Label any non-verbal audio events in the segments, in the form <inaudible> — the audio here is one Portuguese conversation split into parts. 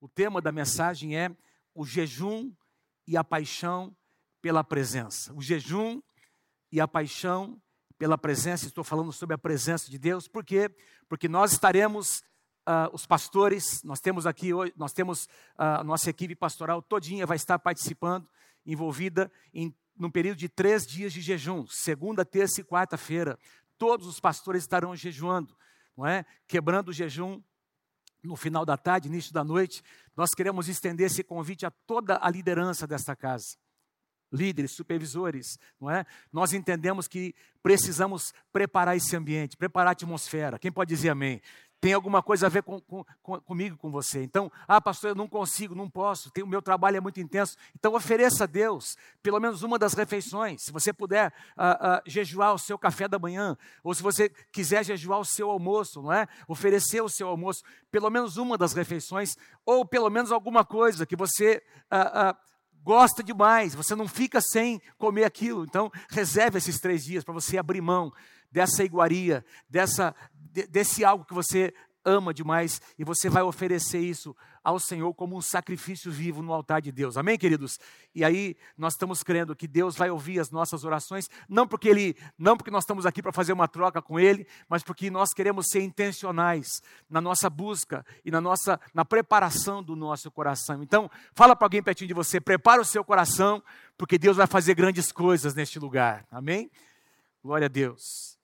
O tema da mensagem é o jejum e a paixão pela presença. O jejum e a paixão pela presença. Estou falando sobre a presença de Deus, por quê? Porque nós estaremos Uh, os pastores, nós temos aqui hoje, nós temos uh, a nossa equipe pastoral todinha vai estar participando, envolvida em num período de três dias de jejum, segunda, terça e quarta-feira. Todos os pastores estarão jejuando, não é? Quebrando o jejum no final da tarde, início da noite. Nós queremos estender esse convite a toda a liderança desta casa líderes, supervisores, não é? Nós entendemos que precisamos preparar esse ambiente, preparar a atmosfera. Quem pode dizer amém? Tem alguma coisa a ver com, com, com, comigo, com você. Então, ah, pastor, eu não consigo, não posso, tem, o meu trabalho é muito intenso. Então, ofereça a Deus pelo menos uma das refeições. Se você puder ah, ah, jejuar o seu café da manhã, ou se você quiser jejuar o seu almoço, não é? Oferecer o seu almoço, pelo menos uma das refeições, ou pelo menos alguma coisa que você ah, ah, gosta demais, você não fica sem comer aquilo. Então, reserve esses três dias para você abrir mão dessa iguaria, dessa, desse algo que você ama demais e você vai oferecer isso ao Senhor como um sacrifício vivo no altar de Deus. Amém, queridos? E aí nós estamos crendo que Deus vai ouvir as nossas orações, não porque ele, não porque nós estamos aqui para fazer uma troca com ele, mas porque nós queremos ser intencionais na nossa busca e na nossa na preparação do nosso coração. Então, fala para alguém pertinho de você, prepara o seu coração, porque Deus vai fazer grandes coisas neste lugar. Amém? Glória a Deus.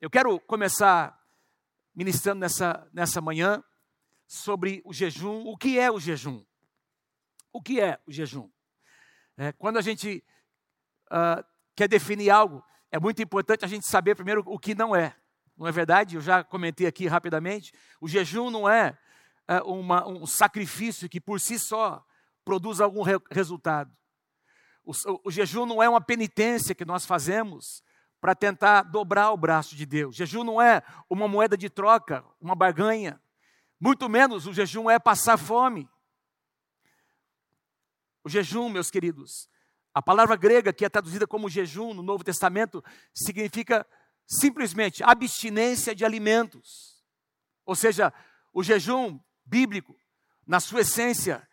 Eu quero começar ministrando nessa, nessa manhã sobre o jejum. O que é o jejum? O que é o jejum? É, quando a gente uh, quer definir algo, é muito importante a gente saber primeiro o que não é. Não é verdade? Eu já comentei aqui rapidamente. O jejum não é uh, uma, um sacrifício que por si só produz algum re resultado. O, o, o jejum não é uma penitência que nós fazemos para tentar dobrar o braço de Deus. Jejum não é uma moeda de troca, uma barganha. Muito menos o jejum é passar fome. O jejum, meus queridos, a palavra grega que é traduzida como jejum no Novo Testamento significa simplesmente abstinência de alimentos. Ou seja, o jejum bíblico, na sua essência,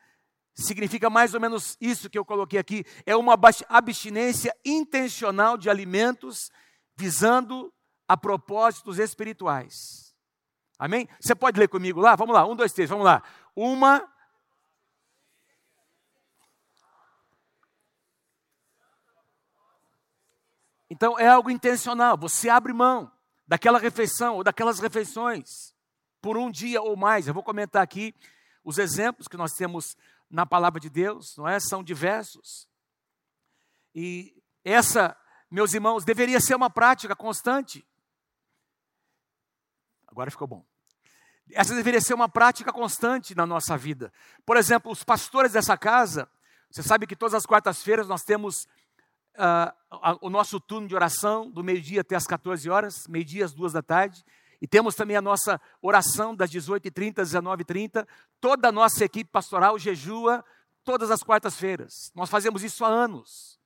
significa mais ou menos isso que eu coloquei aqui: é uma abstinência intencional de alimentos visando a propósitos espirituais. Amém? Você pode ler comigo lá? Vamos lá, um, dois, três, vamos lá. Uma. Então é algo intencional. Você abre mão daquela refeição ou daquelas refeições por um dia ou mais. Eu vou comentar aqui os exemplos que nós temos na palavra de Deus, não é? São diversos. E essa, meus irmãos, deveria ser uma prática constante. Agora ficou bom. Essa deveria ser uma prática constante na nossa vida. Por exemplo, os pastores dessa casa, você sabe que todas as quartas-feiras nós temos uh, o nosso turno de oração, do meio-dia até as 14 horas, meio-dia às duas da tarde. E temos também a nossa oração das 18h30 às 19h30. Toda a nossa equipe pastoral jejua todas as quartas-feiras. Nós fazemos isso há anos.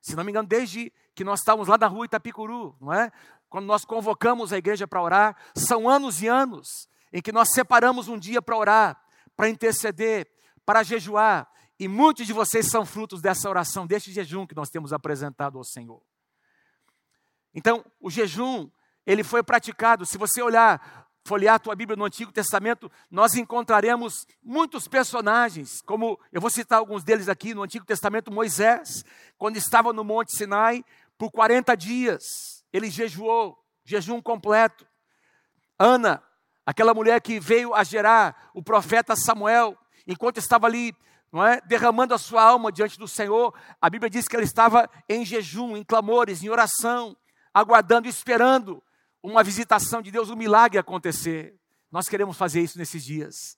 Se não me engano, desde que nós estávamos lá na rua Itapicuru, não é? Quando nós convocamos a igreja para orar, são anos e anos em que nós separamos um dia para orar, para interceder, para jejuar. E muitos de vocês são frutos dessa oração, deste jejum que nós temos apresentado ao Senhor. Então, o jejum ele foi praticado. Se você olhar, folhear a tua Bíblia no Antigo Testamento, nós encontraremos muitos personagens, como eu vou citar alguns deles aqui no Antigo Testamento, Moisés, quando estava no Monte Sinai, por 40 dias, ele jejuou, jejum completo. Ana, aquela mulher que veio a gerar o profeta Samuel, enquanto estava ali é? derramando a sua alma diante do Senhor, a Bíblia diz que ela estava em jejum, em clamores, em oração, aguardando, esperando uma visitação de Deus, um milagre acontecer. Nós queremos fazer isso nesses dias.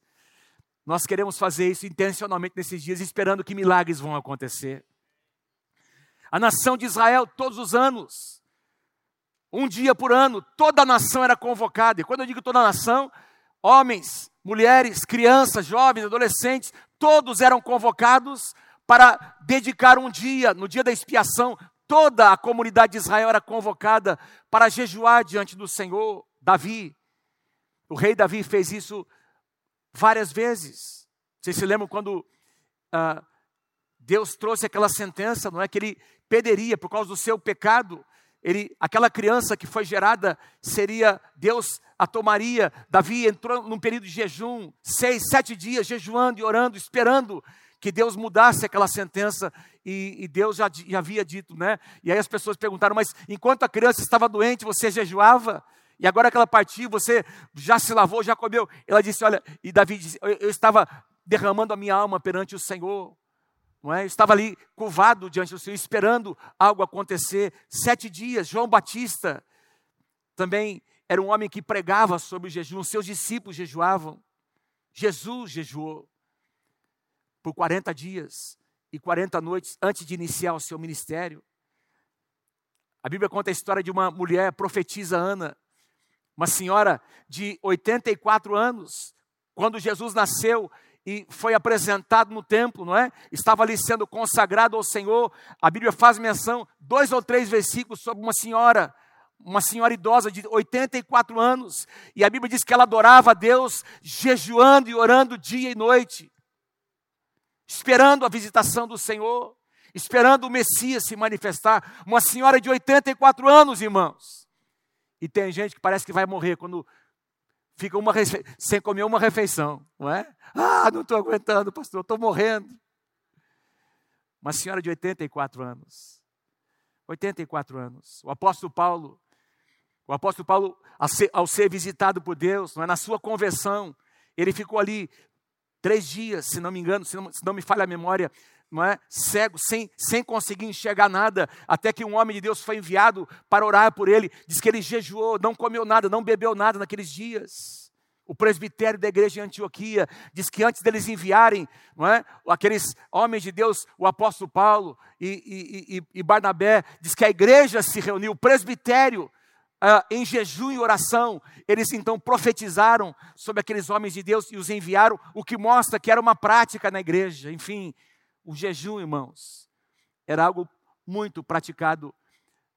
Nós queremos fazer isso intencionalmente nesses dias, esperando que milagres vão acontecer. A nação de Israel, todos os anos, um dia por ano, toda a nação era convocada. E quando eu digo toda a nação, homens, mulheres, crianças, jovens, adolescentes, todos eram convocados para dedicar um dia, no dia da expiação, Toda a comunidade de Israel era convocada para jejuar diante do Senhor. Davi, o rei Davi fez isso várias vezes. Vocês se lembram quando ah, Deus trouxe aquela sentença, não é? Que ele perderia por causa do seu pecado. Ele, aquela criança que foi gerada seria Deus a tomaria. Davi entrou num período de jejum, seis, sete dias jejuando e orando, esperando que Deus mudasse aquela sentença e, e Deus já, já, havia dito, né? E aí as pessoas perguntaram, mas enquanto a criança estava doente, você jejuava? E agora que ela partiu, você já se lavou, já comeu? Ela disse, olha, e Davi disse, eu, eu estava derramando a minha alma perante o Senhor. Não é? Eu estava ali curvado diante do Senhor, esperando algo acontecer. Sete dias, João Batista também era um homem que pregava sobre o jejum, seus discípulos jejuavam. Jesus jejuou por 40 dias e 40 noites antes de iniciar o seu ministério. A Bíblia conta a história de uma mulher, profetisa Ana, uma senhora de 84 anos. Quando Jesus nasceu, e foi apresentado no templo, não é? Estava ali sendo consagrado ao Senhor. A Bíblia faz menção, dois ou três versículos sobre uma senhora, uma senhora idosa de 84 anos, e a Bíblia diz que ela adorava a Deus, jejuando e orando dia e noite, esperando a visitação do Senhor, esperando o Messias se manifestar. Uma senhora de 84 anos, irmãos. E tem gente que parece que vai morrer quando fica uma sem comer uma refeição, não é? Ah, não estou aguentando, pastor, estou morrendo. Uma senhora de 84 anos. 84 anos. O apóstolo Paulo, o apóstolo Paulo, ao ser visitado por Deus, não é? na sua conversão, ele ficou ali três dias, se não me engano, se não, se não me falha a memória, não é? cego, sem, sem conseguir enxergar nada, até que um homem de Deus foi enviado para orar por ele. Diz que ele jejuou, não comeu nada, não bebeu nada naqueles dias. O presbitério da igreja de Antioquia diz que antes deles enviarem não é, aqueles homens de Deus, o apóstolo Paulo e, e, e, e Barnabé, diz que a igreja se reuniu, o presbitério, em jejum e oração, eles então profetizaram sobre aqueles homens de Deus e os enviaram, o que mostra que era uma prática na igreja. Enfim, o jejum, irmãos, era algo muito praticado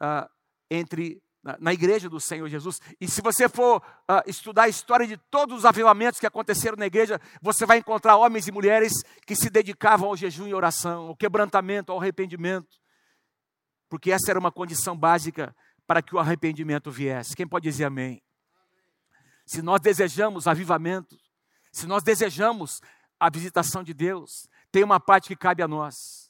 uh, entre na, na, igreja do Senhor Jesus. E se você for uh, estudar a história de todos os avivamentos que aconteceram na igreja, você vai encontrar homens e mulheres que se dedicavam ao jejum e oração, ao quebrantamento, ao arrependimento, porque essa era uma condição básica para que o arrependimento viesse. Quem pode dizer amém? Se nós desejamos avivamento, se nós desejamos a visitação de Deus, tem uma parte que cabe a nós.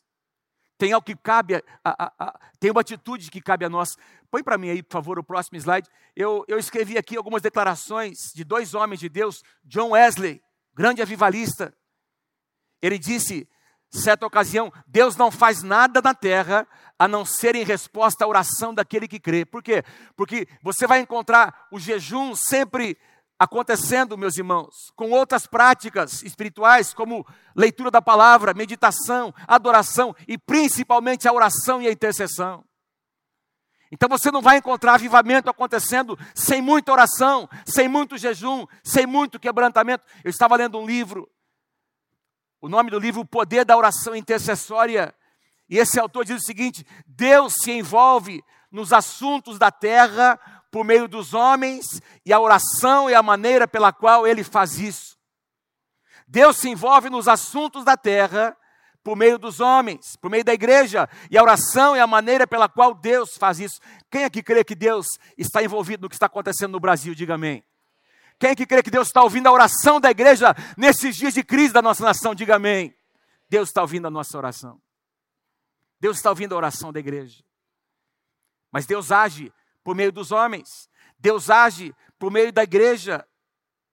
Tem algo que cabe, a, a, a, tem uma atitude que cabe a nós. Põe para mim aí, por favor, o próximo slide. Eu, eu escrevi aqui algumas declarações de dois homens de Deus. John Wesley, grande avivalista. Ele disse, certa ocasião, Deus não faz nada na terra a não ser em resposta à oração daquele que crê. Por quê? Porque você vai encontrar o jejum sempre acontecendo, meus irmãos, com outras práticas espirituais, como leitura da palavra, meditação, adoração e principalmente a oração e a intercessão. Então você não vai encontrar avivamento acontecendo sem muita oração, sem muito jejum, sem muito quebrantamento. Eu estava lendo um livro, o nome do livro, O Poder da Oração Intercessória, e esse autor diz o seguinte: Deus se envolve nos assuntos da terra por meio dos homens, e a oração é a maneira pela qual ele faz isso. Deus se envolve nos assuntos da terra por meio dos homens, por meio da igreja, e a oração é a maneira pela qual Deus faz isso. Quem é que crê que Deus está envolvido no que está acontecendo no Brasil? Diga amém. Quem é que crê que Deus está ouvindo a oração da igreja nesses dias de crise da nossa nação? Diga amém. Deus está ouvindo a nossa oração. Deus está ouvindo a oração da igreja. Mas Deus age por meio dos homens. Deus age por meio da igreja.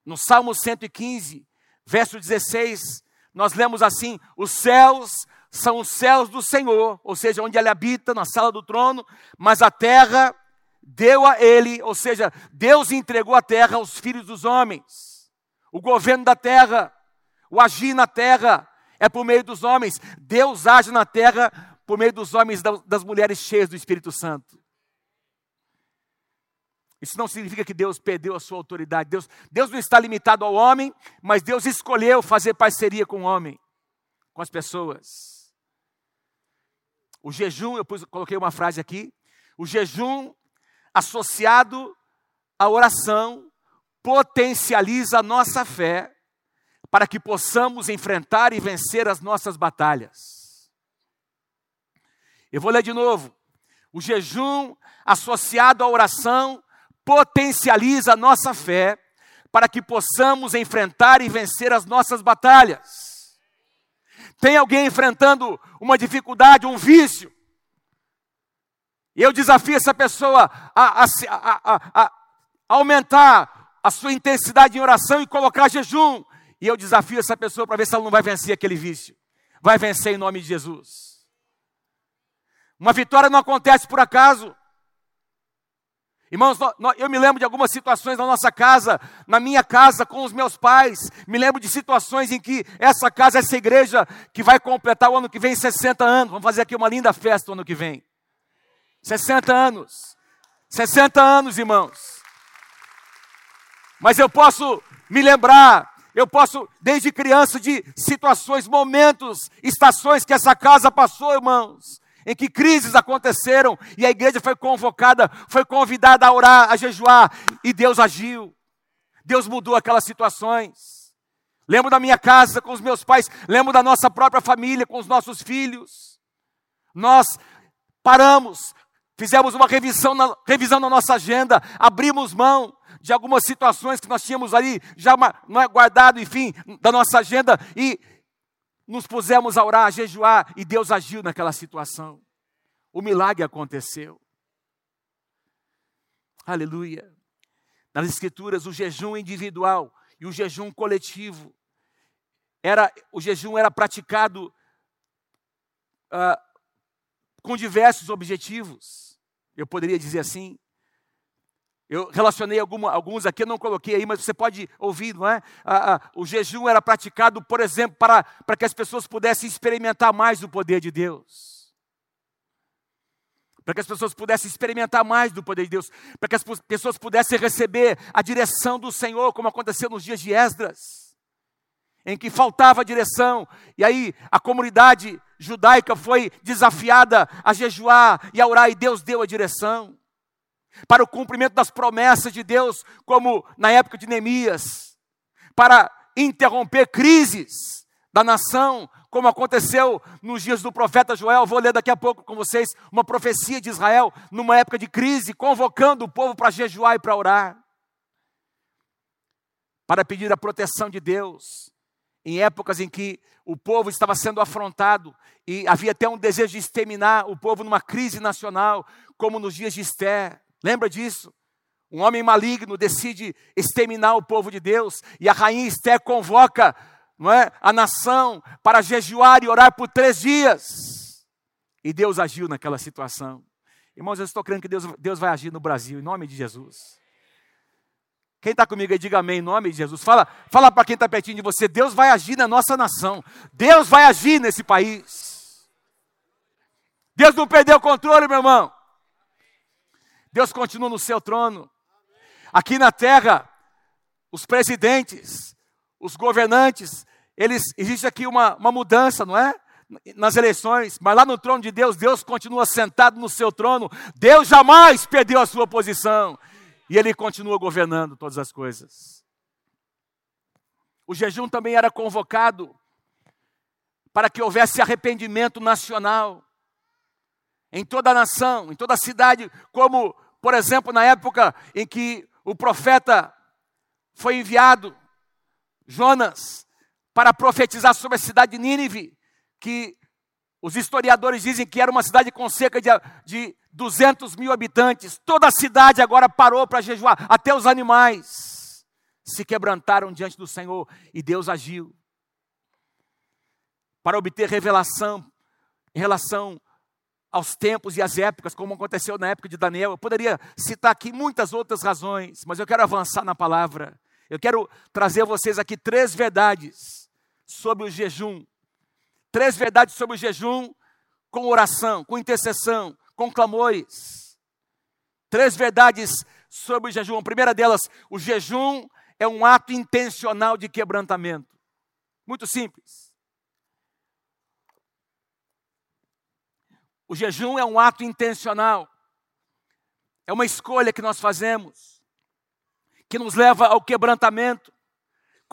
No Salmo 115, verso 16, nós lemos assim: Os céus são os céus do Senhor, ou seja, onde ele habita, na sala do trono, mas a terra deu a ele, ou seja, Deus entregou a terra aos filhos dos homens. O governo da terra, o agir na terra, é por meio dos homens. Deus age na terra por meio dos homens das mulheres cheias do Espírito Santo. Isso não significa que Deus perdeu a sua autoridade. Deus, Deus não está limitado ao homem, mas Deus escolheu fazer parceria com o homem, com as pessoas. O jejum, eu pus, coloquei uma frase aqui. O jejum associado à oração potencializa a nossa fé para que possamos enfrentar e vencer as nossas batalhas. Eu vou ler de novo. O jejum associado à oração potencializa a nossa fé para que possamos enfrentar e vencer as nossas batalhas. Tem alguém enfrentando uma dificuldade, um vício? E eu desafio essa pessoa a, a, a, a aumentar a sua intensidade em oração e colocar jejum. E eu desafio essa pessoa para ver se ela não vai vencer aquele vício. Vai vencer em nome de Jesus. Uma vitória não acontece por acaso. Irmãos, eu me lembro de algumas situações na nossa casa, na minha casa com os meus pais. Me lembro de situações em que essa casa, essa igreja, que vai completar o ano que vem 60 anos. Vamos fazer aqui uma linda festa o ano que vem. 60 anos. 60 anos, irmãos. Mas eu posso me lembrar, eu posso, desde criança, de situações, momentos, estações que essa casa passou, irmãos, em que crises aconteceram e a igreja foi convocada, foi convidada a orar, a jejuar, e Deus agiu. Deus mudou aquelas situações. Lembro da minha casa com os meus pais, lembro da nossa própria família com os nossos filhos. Nós paramos, fizemos uma revisão na, revisão na nossa agenda, abrimos mão de algumas situações que nós tínhamos ali já guardado, enfim, da nossa agenda e nos pusemos a orar, a jejuar e Deus agiu naquela situação. O milagre aconteceu. Aleluia. Nas escrituras, o jejum individual e o jejum coletivo era o jejum era praticado uh, com diversos objetivos. Eu poderia dizer assim. Eu relacionei alguma, alguns aqui, eu não coloquei aí, mas você pode ouvir, não é? Ah, ah, o jejum era praticado, por exemplo, para, para que as pessoas pudessem experimentar mais o poder de Deus. Para que as pessoas pudessem experimentar mais do poder de Deus. Para que as pessoas pudessem receber a direção do Senhor, como aconteceu nos dias de Esdras em que faltava direção, e aí a comunidade judaica foi desafiada a jejuar e a orar, e Deus deu a direção. Para o cumprimento das promessas de Deus, como na época de Neemias, para interromper crises da nação, como aconteceu nos dias do profeta Joel. Vou ler daqui a pouco com vocês uma profecia de Israel, numa época de crise, convocando o povo para jejuar e para orar, para pedir a proteção de Deus, em épocas em que o povo estava sendo afrontado e havia até um desejo de exterminar o povo numa crise nacional, como nos dias de Esther. Lembra disso? Um homem maligno decide exterminar o povo de Deus e a rainha Esther convoca não é, a nação para jejuar e orar por três dias. E Deus agiu naquela situação. Irmãos, eu estou crendo que Deus, Deus vai agir no Brasil, em nome de Jesus. Quem está comigo aí, diga amém em nome de Jesus. Fala, fala para quem está pertinho de você: Deus vai agir na nossa nação. Deus vai agir nesse país. Deus não perdeu o controle, meu irmão. Deus continua no seu trono. Aqui na terra, os presidentes, os governantes, eles existe aqui uma, uma mudança, não é? Nas eleições, mas lá no trono de Deus, Deus continua sentado no seu trono. Deus jamais perdeu a sua posição. E ele continua governando todas as coisas. O jejum também era convocado para que houvesse arrependimento nacional em toda a nação, em toda a cidade, como, por exemplo, na época em que o profeta foi enviado, Jonas, para profetizar sobre a cidade de Nínive, que os historiadores dizem que era uma cidade com cerca de, de 200 mil habitantes. Toda a cidade agora parou para jejuar, até os animais se quebrantaram diante do Senhor e Deus agiu para obter revelação em relação aos tempos e às épocas, como aconteceu na época de Daniel. Eu poderia citar aqui muitas outras razões, mas eu quero avançar na palavra. Eu quero trazer a vocês aqui três verdades sobre o jejum Três verdades sobre o jejum com oração, com intercessão, com clamores. Três verdades sobre o jejum. A primeira delas, o jejum é um ato intencional de quebrantamento. Muito simples. O jejum é um ato intencional. É uma escolha que nós fazemos, que nos leva ao quebrantamento.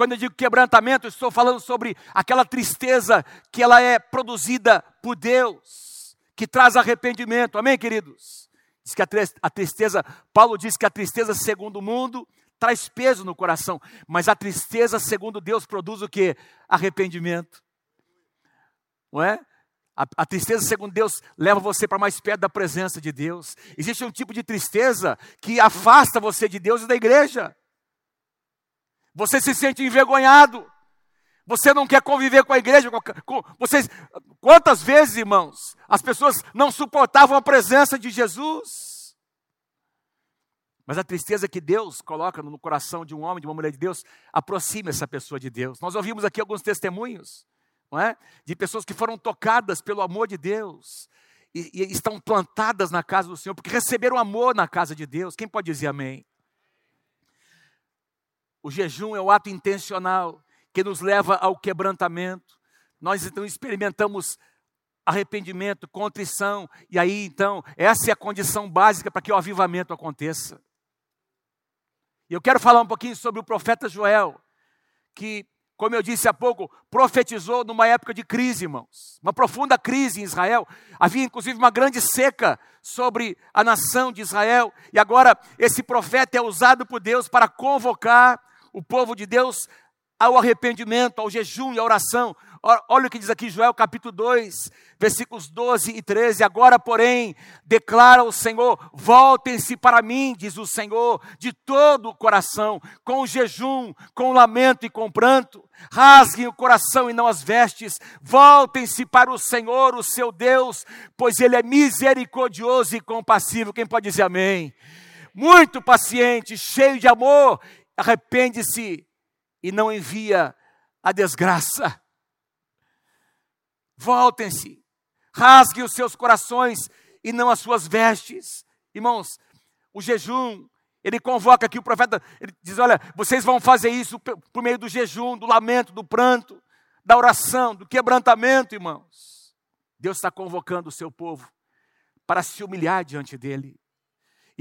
Quando eu digo quebrantamento, estou falando sobre aquela tristeza que ela é produzida por Deus, que traz arrependimento. Amém, queridos? Diz que a tristeza, Paulo diz que a tristeza segundo o mundo traz peso no coração, mas a tristeza segundo Deus produz o que? Arrependimento. Não é? A, a, tristeza, segundo Deus, leva você para mais perto da presença de Deus. Existe um tipo de tristeza que afasta você de Deus e da igreja. Você se sente envergonhado. Você não quer conviver com a igreja. Com, vocês, quantas vezes, irmãos, as pessoas não suportavam a presença de Jesus? Mas a tristeza que Deus coloca no coração de um homem, de uma mulher de Deus, aproxima essa pessoa de Deus. Nós ouvimos aqui alguns testemunhos, não é? De pessoas que foram tocadas pelo amor de Deus e, e estão plantadas na casa do Senhor, porque receberam amor na casa de Deus. Quem pode dizer amém? O jejum é o ato intencional que nos leva ao quebrantamento. Nós então experimentamos arrependimento, contrição, e aí então, essa é a condição básica para que o avivamento aconteça. E eu quero falar um pouquinho sobre o profeta Joel, que, como eu disse há pouco, profetizou numa época de crise, irmãos, uma profunda crise em Israel. Havia inclusive uma grande seca sobre a nação de Israel, e agora esse profeta é usado por Deus para convocar o povo de Deus ao arrependimento, ao jejum e à oração. Olha o que diz aqui Joel capítulo 2, versículos 12 e 13. Agora, porém, declara o Senhor: voltem-se para mim, diz o Senhor, de todo o coração, com jejum, com lamento e com pranto. Rasguem o coração e não as vestes. Voltem-se para o Senhor, o seu Deus, pois Ele é misericordioso e compassivo. Quem pode dizer amém? Muito paciente, cheio de amor arrepende-se e não envia a desgraça. Voltem-se, rasguem os seus corações e não as suas vestes. Irmãos, o jejum, ele convoca aqui o profeta, ele diz: Olha, vocês vão fazer isso por meio do jejum, do lamento, do pranto, da oração, do quebrantamento, irmãos. Deus está convocando o seu povo para se humilhar diante dele.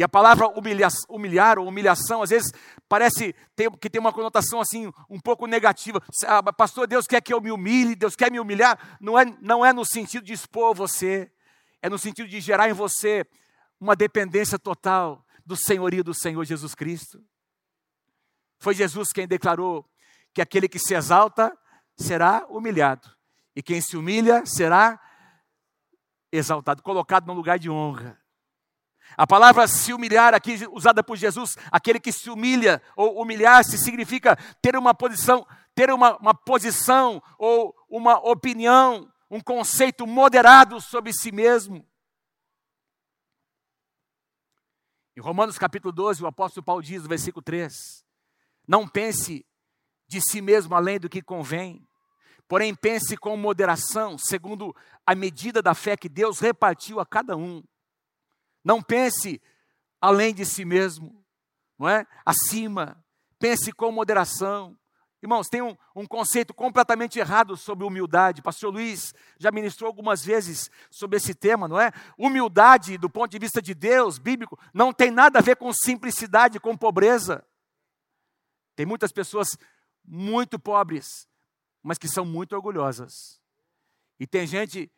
E a palavra humilhar, humilhar ou humilhação, às vezes, parece ter, que tem uma conotação assim, um pouco negativa. Ah, pastor, Deus quer que eu me humilhe, Deus quer me humilhar. Não é, não é no sentido de expor você, é no sentido de gerar em você uma dependência total do senhorio do Senhor Jesus Cristo. Foi Jesus quem declarou que aquele que se exalta será humilhado, e quem se humilha será exaltado, colocado no lugar de honra. A palavra se humilhar aqui usada por Jesus, aquele que se humilha ou humilhar-se significa ter uma posição, ter uma, uma posição ou uma opinião, um conceito moderado sobre si mesmo. Em Romanos capítulo 12, o apóstolo Paulo diz no versículo 3: Não pense de si mesmo além do que convém, porém pense com moderação, segundo a medida da fé que Deus repartiu a cada um. Não pense além de si mesmo, não é? Acima. Pense com moderação. Irmãos, tem um, um, conceito completamente errado sobre humildade. Pastor Luiz já ministrou algumas vezes sobre esse tema, não é? Humildade, do ponto de vista de Deus, bíblico, não tem nada a ver com simplicidade, com pobreza. Tem muitas pessoas muito pobres, mas que são muito orgulhosas. E tem gente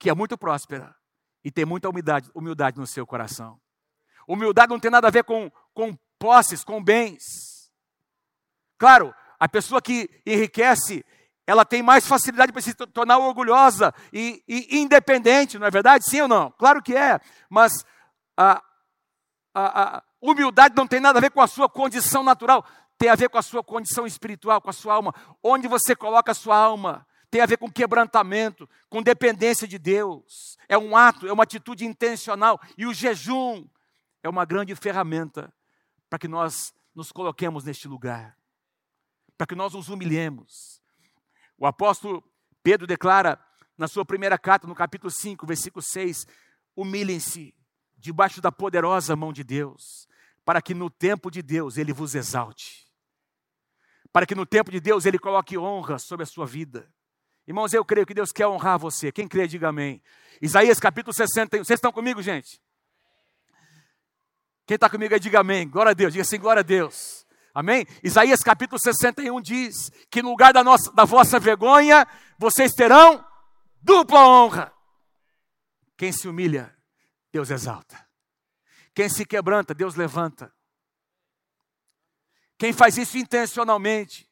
que é muito próspera, e ter muita humildade, humildade no seu coração. Humildade não tem nada a ver com, com posses, com bens. Claro, a pessoa que enriquece, ela tem mais facilidade para se tornar orgulhosa e, e, independente, não é verdade? Sim ou não? Claro que é, mas a, a, a humildade não tem nada a ver com a sua condição natural, tem a ver com a sua condição espiritual, com a sua alma. Onde você coloca a sua alma? Tem a ver com quebrantamento, com dependência de Deus. É um ato, é uma atitude intencional. E o jejum é uma grande ferramenta para que nós nos coloquemos neste lugar, para que nós nos humilhemos. O apóstolo Pedro declara na sua primeira carta, no capítulo 5, versículo 6, humilhem-se debaixo da poderosa mão de Deus, para que no tempo de Deus ele vos exalte. Para que no tempo de Deus ele coloque honra sobre a sua vida. Irmãos, eu creio que Deus quer honrar você. Quem crê, diga amém. Isaías capítulo 61. Vocês estão comigo, gente? Quem está comigo diga amém. Glória a Deus. Diga assim, glória a Deus. Amém? Isaías capítulo 61 diz que no lugar da, nossa, da vossa vergonha, vocês terão dupla honra. Quem se humilha, Deus exalta. Quem se quebranta, Deus levanta. Quem faz isso intencionalmente,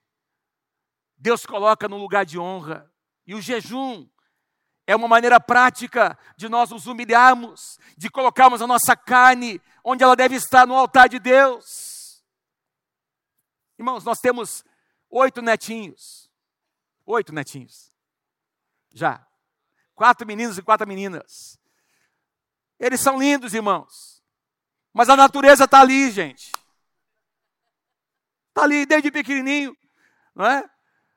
Deus coloca no lugar de honra. E o jejum é uma maneira prática de nós nos humilharmos, de colocarmos a nossa carne onde ela deve estar no altar de Deus. Irmãos, nós temos oito netinhos. Oito netinhos. Já. Quatro meninos e quatro meninas. Eles são lindos, irmãos. Mas a natureza está ali, gente. Está ali desde pequenininho, não é?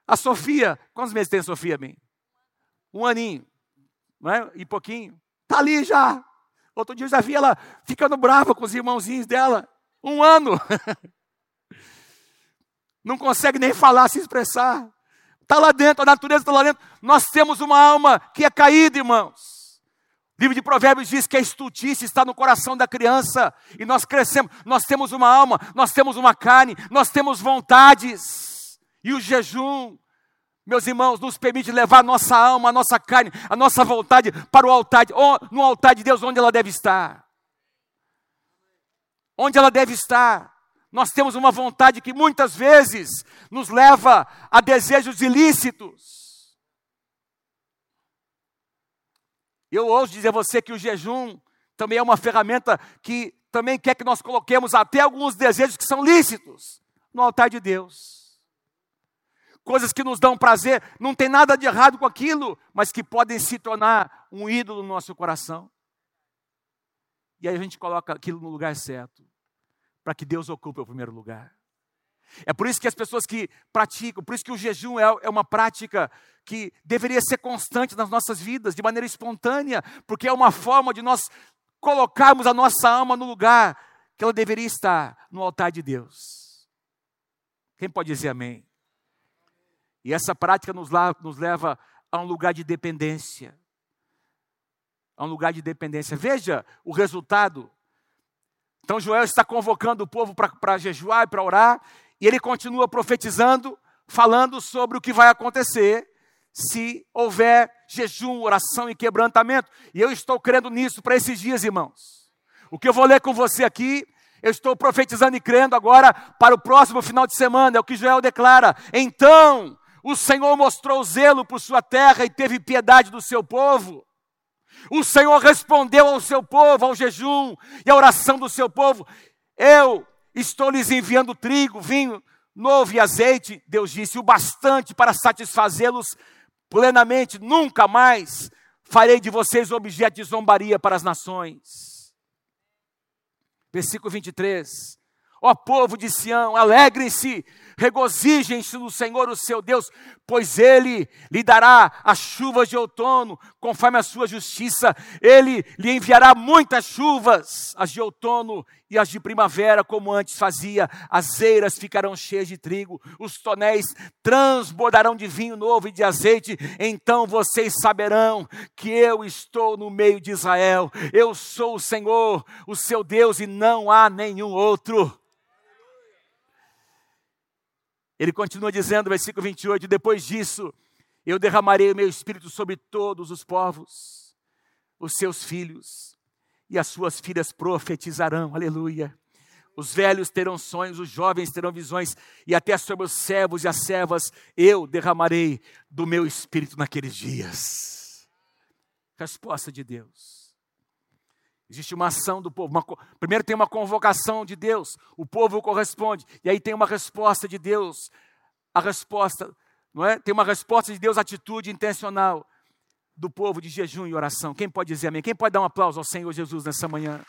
A Sofia, quantos meses tem a Sofia, bem? Um aninho, não é? E pouquinho. Está ali já. Outro dia eu já vi ela ficando brava com os irmãozinhos dela. Um ano. <laughs> Não consegue nem falar, se expressar. Está lá dentro, a natureza está lá dentro. Nós temos uma alma que é caída, irmãos. O livro de Provérbios diz que a estutice está no coração da criança e nós crescemos, nós temos uma alma, nós temos uma carne, nós temos vontades. E o jejum, meus irmãos, nos permite levar a nossa alma, a nossa carne, a nossa vontade para o altar, no altar de Deus, onde ela deve estar. Onde ela deve estar. Nós temos uma vontade que muitas vezes nos leva a desejos ilícitos Eu ouso dizer a você que o jejum também é uma ferramenta que também quer que nós coloquemos até alguns desejos que são lícitos no altar de Deus. Coisas que nos dão prazer, não tem nada de errado com aquilo, mas que podem se tornar um ídolo no nosso coração. E aí a gente coloca aquilo no lugar certo, para que Deus ocupe o primeiro lugar. É por isso que as pessoas que praticam, por isso que o jejum é, é uma prática que deveria ser constante nas nossas vidas, de maneira espontânea, porque é uma forma de nós colocarmos a nossa alma no lugar que ela deveria estar, no altar de Deus. Quem pode dizer amém? E essa prática nos, nos leva a um lugar de dependência. A um lugar de dependência. Veja o resultado. Então Joel está convocando o povo para jejuar e para orar, e ele continua profetizando, falando sobre o que vai acontecer se houver jejum, oração e quebrantamento. E eu estou crendo nisso para esses dias, irmãos. O que eu vou ler com você aqui, eu estou profetizando e crendo agora para o próximo final de semana, é o que Joel declara. Então, o Senhor mostrou zelo por sua terra e teve piedade do seu povo. O Senhor respondeu ao seu povo, ao jejum e à oração do seu povo. Eu Estou lhes enviando trigo, vinho novo e azeite, Deus disse, o bastante para satisfazê-los plenamente. Nunca mais farei de vocês objeto de zombaria para as nações. Versículo 23. Ó povo de Sião, alegrem-se, regozijem-se no Senhor, o seu Deus, pois ele lhe dará as chuvas de outono, conforme a sua justiça. Ele lhe enviará muitas chuvas, as de outono e as de primavera, como antes fazia. As eiras ficarão cheias de trigo, os tonéis transbordarão de vinho novo e de azeite. Então vocês saberão que eu estou no meio de Israel. Eu sou o Senhor, o seu Deus, e não há nenhum outro. Ele continua dizendo, versículo 28, depois disso, eu derramarei o meu espírito sobre todos os povos, os seus filhos e as suas filhas profetizarão, aleluia. Os velhos terão sonhos, os jovens terão visões, e até sobre os servos e as servas eu derramarei do meu espírito naqueles dias. Resposta de Deus. Existe uma ação do povo. Uma, primeiro tem uma convocação de Deus, o povo corresponde, e aí tem uma resposta de Deus. A resposta, não é? Tem uma resposta de Deus, atitude intencional do povo de jejum e oração. Quem pode dizer amém? Quem pode dar um aplauso ao Senhor Jesus nessa manhã?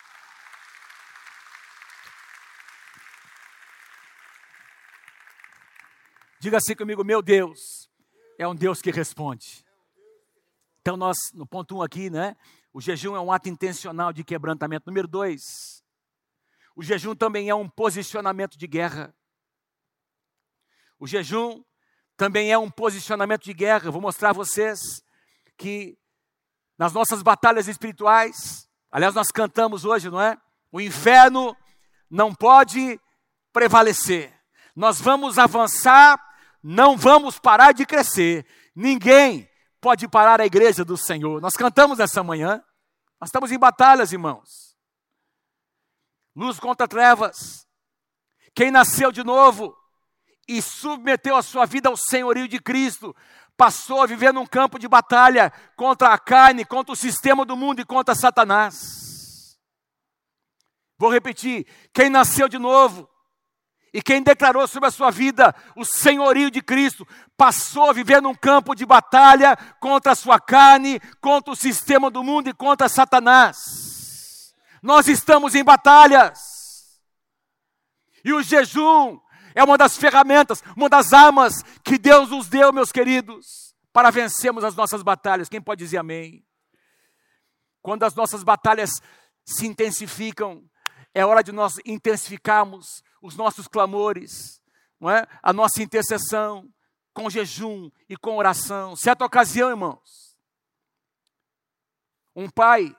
Diga assim comigo, meu Deus é um Deus que responde. Então nós, no ponto 1 um aqui, né? O jejum é um ato intencional de quebrantamento. Número dois, o jejum também é um posicionamento de guerra. O jejum também é um posicionamento de guerra. vou mostrar a vocês que nas nossas batalhas espirituais, aliás, nós cantamos hoje, não é? O inferno não pode prevalecer. Nós vamos avançar, não vamos parar de crescer. Ninguém pode parar a igreja do Senhor. Nós cantamos essa manhã. Nós estamos em batalhas, irmãos. Luz contra trevas. Quem nasceu de novo e submeteu a sua vida ao senhorio de Cristo, passou a viver num campo de batalha contra a carne, contra o sistema do mundo e contra Satanás. Vou repetir: quem nasceu de novo e quem declarou sobre a sua vida o senhorio de Cristo, passou a viver num campo de batalha contra a sua carne, contra o sistema do mundo e contra Satanás. Nós estamos em batalhas. E o jejum é uma das ferramentas, uma das armas que Deus nos deu, meus queridos, para vencermos as nossas batalhas. Quem pode dizer amém? Quando as nossas batalhas se intensificam, é hora de nós intensificarmos os nossos clamores, não é? a nossa intercessão, com jejum e com oração. Certa ocasião, irmãos, um pai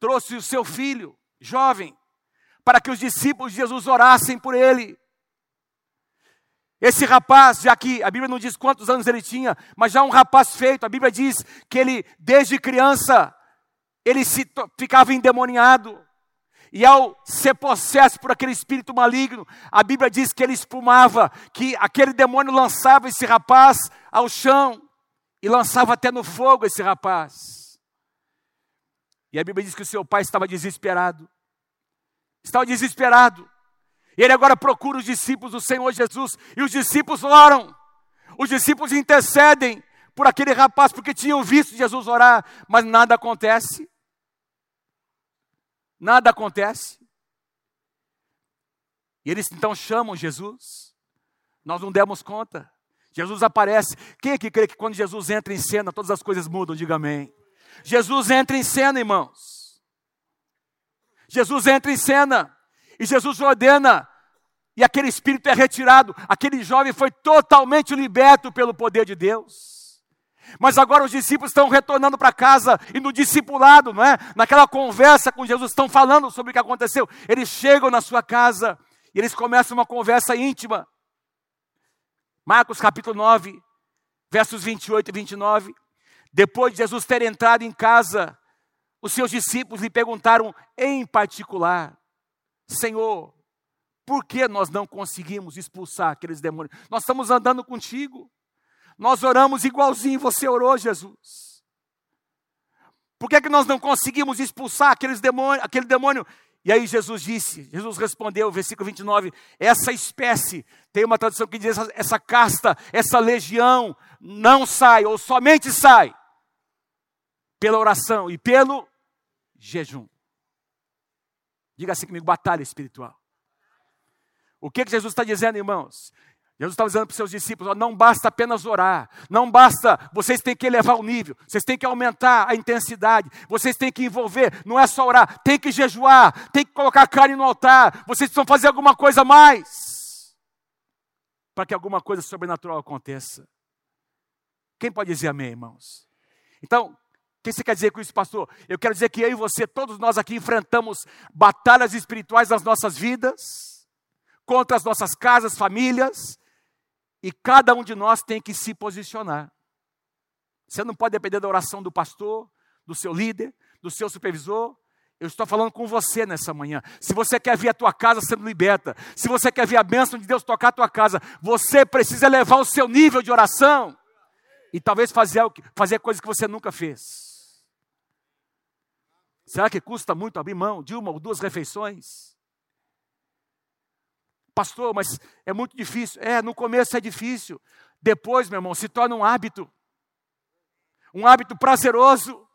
trouxe o seu filho, jovem, para que os discípulos de Jesus orassem por ele. Esse rapaz, já que a Bíblia não diz quantos anos ele tinha, mas já um rapaz feito, a Bíblia diz que ele, desde criança, ele se ficava endemoniado. E ao ser possesso por aquele espírito maligno, a Bíblia diz que ele espumava, que aquele demônio lançava esse rapaz ao chão e lançava até no fogo esse rapaz. E a Bíblia diz que o seu pai estava desesperado. Estava desesperado. E ele agora procura os discípulos do Senhor Jesus, e os discípulos oram. Os discípulos intercedem por aquele rapaz, porque tinham visto Jesus orar, mas nada acontece. Nada acontece. E eles então chamam Jesus. Nós não demos conta. Jesus aparece. Quem é que crê que quando Jesus entra em cena, todas as coisas mudam? Diga amém. Jesus entra em cena, irmãos. Jesus entra em cena. E Jesus ordena, e aquele espírito é retirado. Aquele jovem foi totalmente liberto pelo poder de Deus. Mas agora os discípulos estão retornando para casa e no discipulado, não é? Naquela conversa com Jesus, estão falando sobre o que aconteceu. Eles chegam na sua casa e eles começam uma conversa íntima. Marcos capítulo 9, versos 28 e 29. Depois de Jesus ter entrado em casa, os seus discípulos lhe perguntaram em particular: Senhor, por que nós não conseguimos expulsar aqueles demônios? Nós estamos andando contigo. Nós oramos igualzinho você orou, Jesus. Por que, que nós não conseguimos expulsar aqueles demônios, aquele demônio? E aí Jesus disse, Jesus respondeu, versículo 29, essa espécie, tem uma tradução que diz, essa, essa casta, essa legião, não sai, ou somente sai, pela oração e pelo jejum. Diga assim comigo: batalha espiritual. O que, que Jesus está dizendo, irmãos? Jesus está dizendo para os seus discípulos: ó, não basta apenas orar, não basta, vocês têm que elevar o nível, vocês têm que aumentar a intensidade, vocês têm que envolver, não é só orar, tem que jejuar, tem que colocar carne no altar, vocês precisam fazer alguma coisa mais, para que alguma coisa sobrenatural aconteça. Quem pode dizer amém, irmãos? Então, o que você quer dizer com isso, pastor? Eu quero dizer que eu e você, todos nós aqui enfrentamos batalhas espirituais nas nossas vidas, contra as nossas casas, famílias, e cada um de nós tem que se posicionar. Você não pode depender da oração do pastor, do seu líder, do seu supervisor. Eu estou falando com você nessa manhã. Se você quer ver a tua casa sendo liberta, se você quer ver a bênção de Deus tocar a tua casa, você precisa elevar o seu nível de oração e talvez fazer, fazer coisas que você nunca fez. Será que custa muito abrir mão de uma ou duas refeições? Pastor, mas é muito difícil. É, no começo é difícil. Depois, meu irmão, se torna um hábito. Um hábito prazeroso,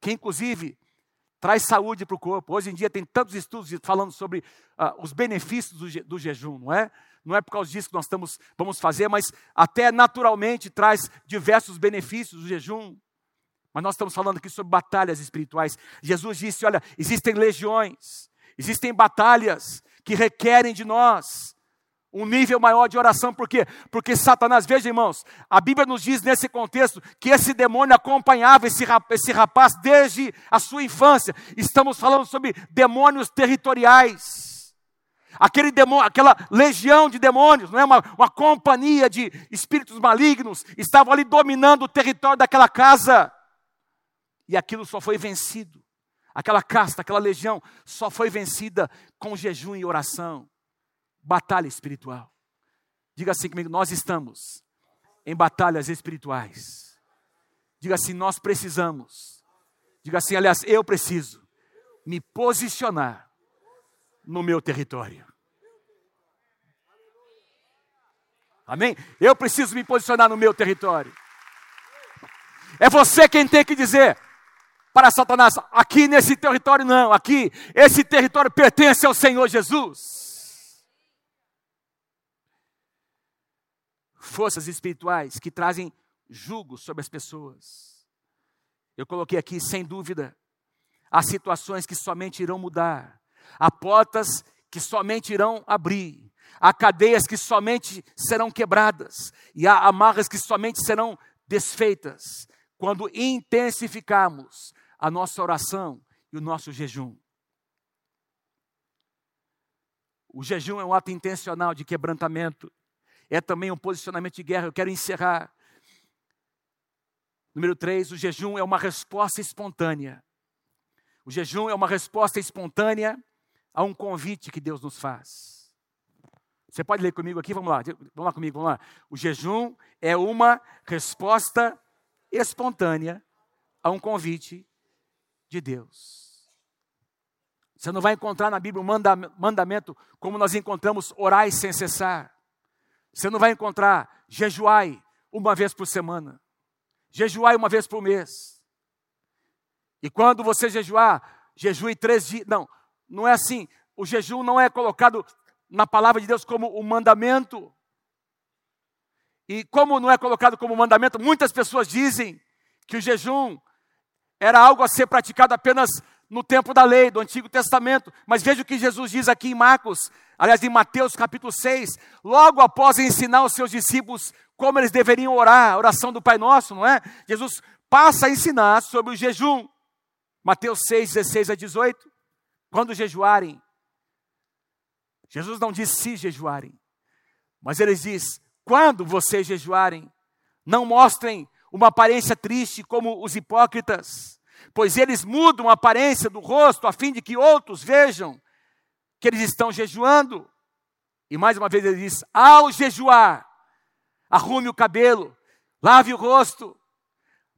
que inclusive traz saúde para o corpo. Hoje em dia tem tantos estudos falando sobre uh, os benefícios do, je do, jejum, não é? Não é por causa disso que nós estamos, vamos fazer, mas até naturalmente traz diversos benefícios do jejum. Mas nós estamos falando aqui sobre batalhas espirituais. Jesus disse: olha, existem legiões, existem batalhas que requerem de nós um nível maior de oração, por quê? Porque Satanás, veja irmãos, a Bíblia nos diz nesse contexto que esse demônio acompanhava esse rapaz, esse rapaz desde a sua infância. Estamos falando sobre demônios territoriais. Aquele demônio, aquela legião de demônios, não é uma, uma companhia de espíritos malignos, estavam ali dominando o território daquela casa. E aquilo só foi vencido. Aquela casta, aquela legião só foi vencida com jejum e oração. Batalha espiritual. Diga assim comigo: nós estamos em batalhas espirituais. Diga assim: nós precisamos. Diga assim, aliás, eu preciso me posicionar no meu território. Amém? Eu preciso me posicionar no meu território. É você quem tem que dizer para Satanás: aqui nesse território não, aqui, esse território pertence ao Senhor Jesus. Forças espirituais que trazem jugo sobre as pessoas. Eu coloquei aqui, sem dúvida, há situações que somente irão mudar, há portas que somente irão abrir, há cadeias que somente serão quebradas, e há amarras que somente serão desfeitas, quando intensificarmos a nossa oração e o nosso jejum. O jejum é um ato intencional de quebrantamento, é também um posicionamento de guerra. Eu quero encerrar. Número 3, o jejum é uma resposta espontânea. O jejum é uma resposta espontânea a um convite que Deus nos faz. Você pode ler comigo aqui? Vamos lá, vamos lá comigo, vamos lá. O jejum é uma resposta espontânea a um convite de Deus. Você não vai encontrar na Bíblia um mandamento como nós encontramos orai sem cessar. Você não vai encontrar jejuai uma vez por semana. Jejuai uma vez por mês. E quando você jejuar, jejue três dias. Não, não é assim. O jejum não é colocado na palavra de Deus como um mandamento. E como não é colocado como mandamento, muitas pessoas dizem que o jejum era algo a ser praticado apenas no tempo da lei, do Antigo Testamento. Mas veja o que Jesus diz aqui em Marcos, aliás, em Mateus capítulo 6, logo após ensinar os seus discípulos como eles deveriam orar, a oração do Pai Nosso, não é? Jesus passa a ensinar sobre o jejum. Mateus 6, 16 a 18. Quando jejuarem, Jesus não diz se jejuarem, mas ele diz: quando vocês jejuarem, não mostrem uma aparência triste como os hipócritas, pois eles mudam a aparência do rosto a fim de que outros vejam que eles estão jejuando. E mais uma vez ele diz: ao jejuar, arrume o cabelo, lave o rosto,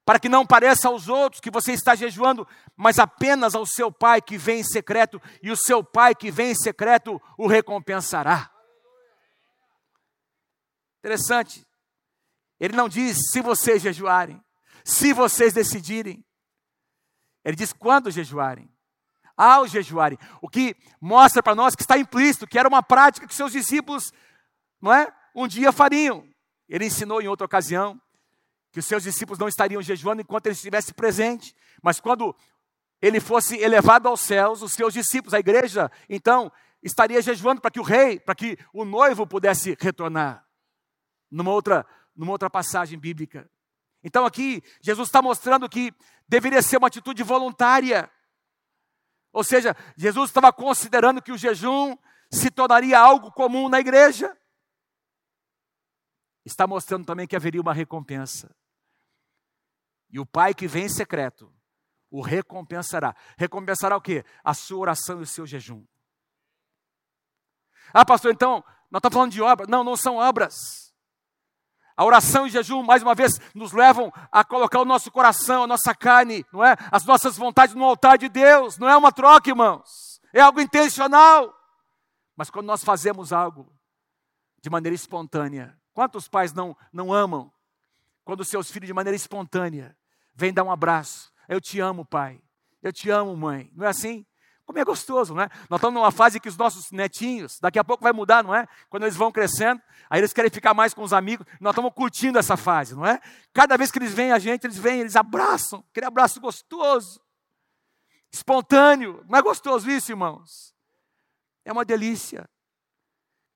para que não pareça aos outros que você está jejuando, mas apenas ao seu pai que vem em secreto, e o seu pai que vem em secreto o recompensará. Interessante. Ele não diz se vocês jejuarem, se vocês decidirem. Ele diz quando jejuarem. Ao jejuarem. O que mostra para nós que está implícito, que era uma prática que seus discípulos, não é? Um dia fariam. Ele ensinou em outra ocasião que os seus discípulos não estariam jejuando enquanto ele estivesse presente, mas quando ele fosse elevado aos céus, os seus discípulos, a igreja, então, estaria jejuando para que o rei, para que o noivo pudesse retornar. Numa outra numa outra passagem bíblica. Então aqui, Jesus está mostrando que deveria ser uma atitude voluntária. Ou seja, Jesus estava considerando que o jejum se tornaria algo comum na igreja. Está mostrando também que haveria uma recompensa. E o Pai que vem em secreto o recompensará. Recompensará o quê? A sua oração e o seu jejum. Ah, pastor, então, nós estamos falando de obras. Não, não são obras. A oração e jejum, mais uma vez, nos levam a colocar o nosso coração, a nossa carne, não é? As nossas vontades no altar de Deus. Não é uma troca, irmãos. É algo intencional. Mas quando nós fazemos algo de maneira espontânea, quantos pais não, não amam quando seus filhos, de maneira espontânea, vêm dar um abraço? Eu te amo, pai. Eu te amo, mãe. Não é assim? Como é gostoso, não é? Nós estamos numa fase que os nossos netinhos, daqui a pouco vai mudar, não é? Quando eles vão crescendo, aí eles querem ficar mais com os amigos. Nós estamos curtindo essa fase, não é? Cada vez que eles veem a gente, eles vêm, eles abraçam, aquele abraço gostoso, espontâneo. Não é gostoso isso, irmãos? É uma delícia.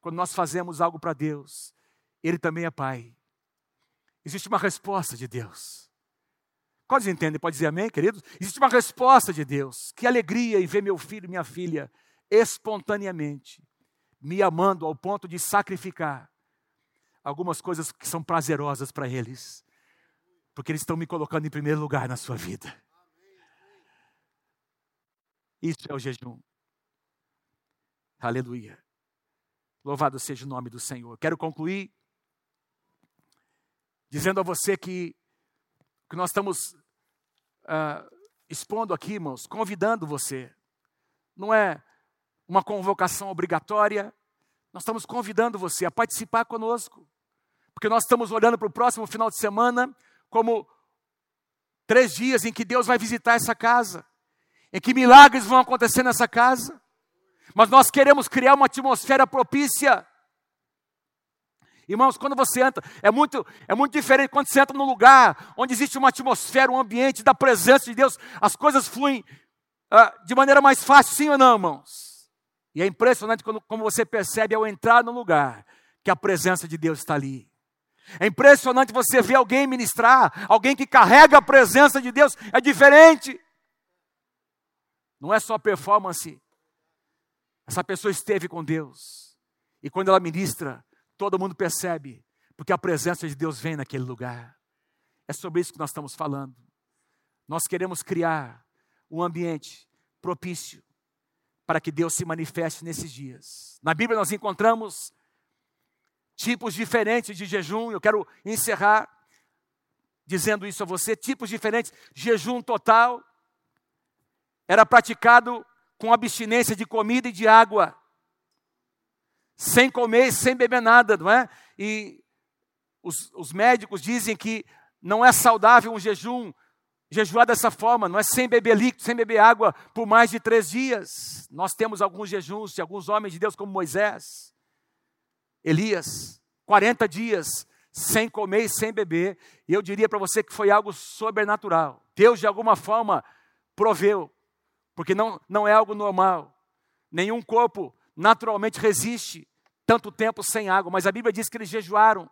Quando nós fazemos algo para Deus, Ele também é Pai. Existe uma resposta de Deus. Quantos entendem? Pode dizer amém, queridos? Existe uma resposta de Deus. Que alegria em ver meu filho e minha filha espontaneamente me amando ao ponto de sacrificar algumas coisas que são prazerosas para eles, porque eles estão me colocando em primeiro lugar na sua vida. Isso é o jejum. Aleluia. Louvado seja o nome do Senhor. Quero concluir dizendo a você que, que nós estamos uh, expondo aqui, irmãos, convidando você. Não é uma convocação obrigatória, nós estamos convidando você a participar conosco, porque nós estamos olhando para o próximo final de semana como três dias em que Deus vai visitar essa casa, em que milagres vão acontecer nessa casa, mas nós queremos criar uma atmosfera propícia Irmãos, quando você entra, é muito, é muito diferente quando você entra num lugar onde existe uma atmosfera, um ambiente da presença de Deus, as coisas fluem uh, de maneira mais fácil, sim ou não, irmãos? E é impressionante quando, como você percebe ao entrar no lugar que a presença de Deus está ali. É impressionante você ver alguém ministrar, alguém que carrega a presença de Deus, é diferente. Não é só performance. Essa pessoa esteve com Deus. E quando ela ministra, Todo mundo percebe, porque a presença de Deus vem naquele lugar. É sobre isso que nós estamos falando. Nós queremos criar um ambiente propício para que Deus se manifeste nesses dias. Na Bíblia nós encontramos tipos diferentes de jejum. Eu quero encerrar dizendo isso a você: tipos diferentes. Jejum total era praticado com abstinência de comida e de água sem comer e sem beber nada, não é? E os, os médicos dizem que não é saudável um jejum, jejuar dessa forma, não é sem beber líquido, sem beber água por mais de três dias. Nós temos alguns jejuns de alguns homens de Deus, como Moisés, Elias, 40 dias sem comer e sem beber, e eu diria para você que foi algo sobrenatural. Deus, de alguma forma, proveu, porque não, não é algo normal. Nenhum corpo naturalmente resiste tanto tempo sem água, mas a Bíblia diz que eles jejuaram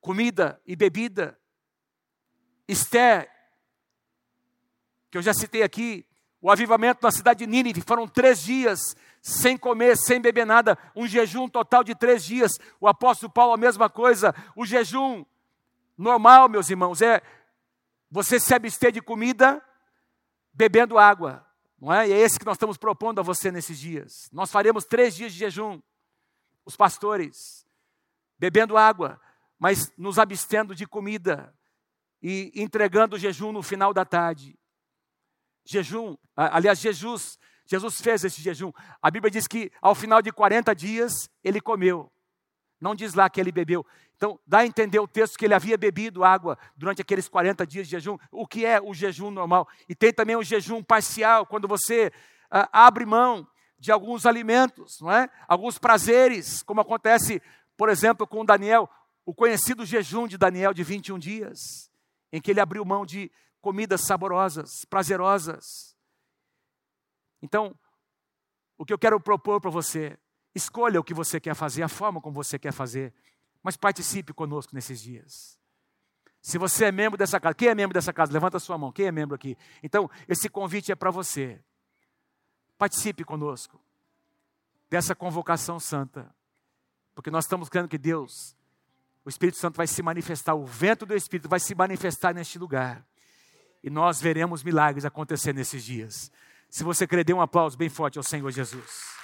comida e bebida. Esté, que eu já citei aqui, o avivamento na cidade de Nínive, foram três dias sem comer, sem beber nada, um jejum total de três dias. O apóstolo Paulo, a mesma coisa. O jejum normal, meus irmãos, é você se abster de comida, bebendo água. Não é? E é esse que nós estamos propondo a você nesses dias. Nós faremos três dias de jejum. Os pastores, bebendo água, mas nos abstendo de comida e entregando o jejum no final da tarde. Jejum, aliás, Jesus, Jesus fez esse jejum. A Bíblia diz que ao final de 40 dias ele comeu. Não diz lá que ele bebeu. Então, dá a entender o texto que ele havia bebido água durante aqueles 40 dias de jejum. O que é o jejum normal? E tem também o jejum parcial, quando você ah, abre mão de alguns alimentos, não é? Alguns prazeres, como acontece, por exemplo, com Daniel, o conhecido jejum de Daniel de 21 dias, em que ele abriu mão de comidas saborosas, prazerosas. Então, o que eu quero propor para você Escolha o que você quer fazer, a forma como você quer fazer, mas participe conosco nesses dias. Se você é membro dessa casa, quem é membro dessa casa? Levanta a sua mão. Quem é membro aqui? Então, esse convite é para você. Participe conosco dessa convocação santa, porque nós estamos crendo que Deus, o Espírito Santo vai se manifestar, o vento do Espírito vai se manifestar neste lugar, e nós veremos milagres acontecer nesses dias. Se você crer, dê um aplauso bem forte ao Senhor Jesus.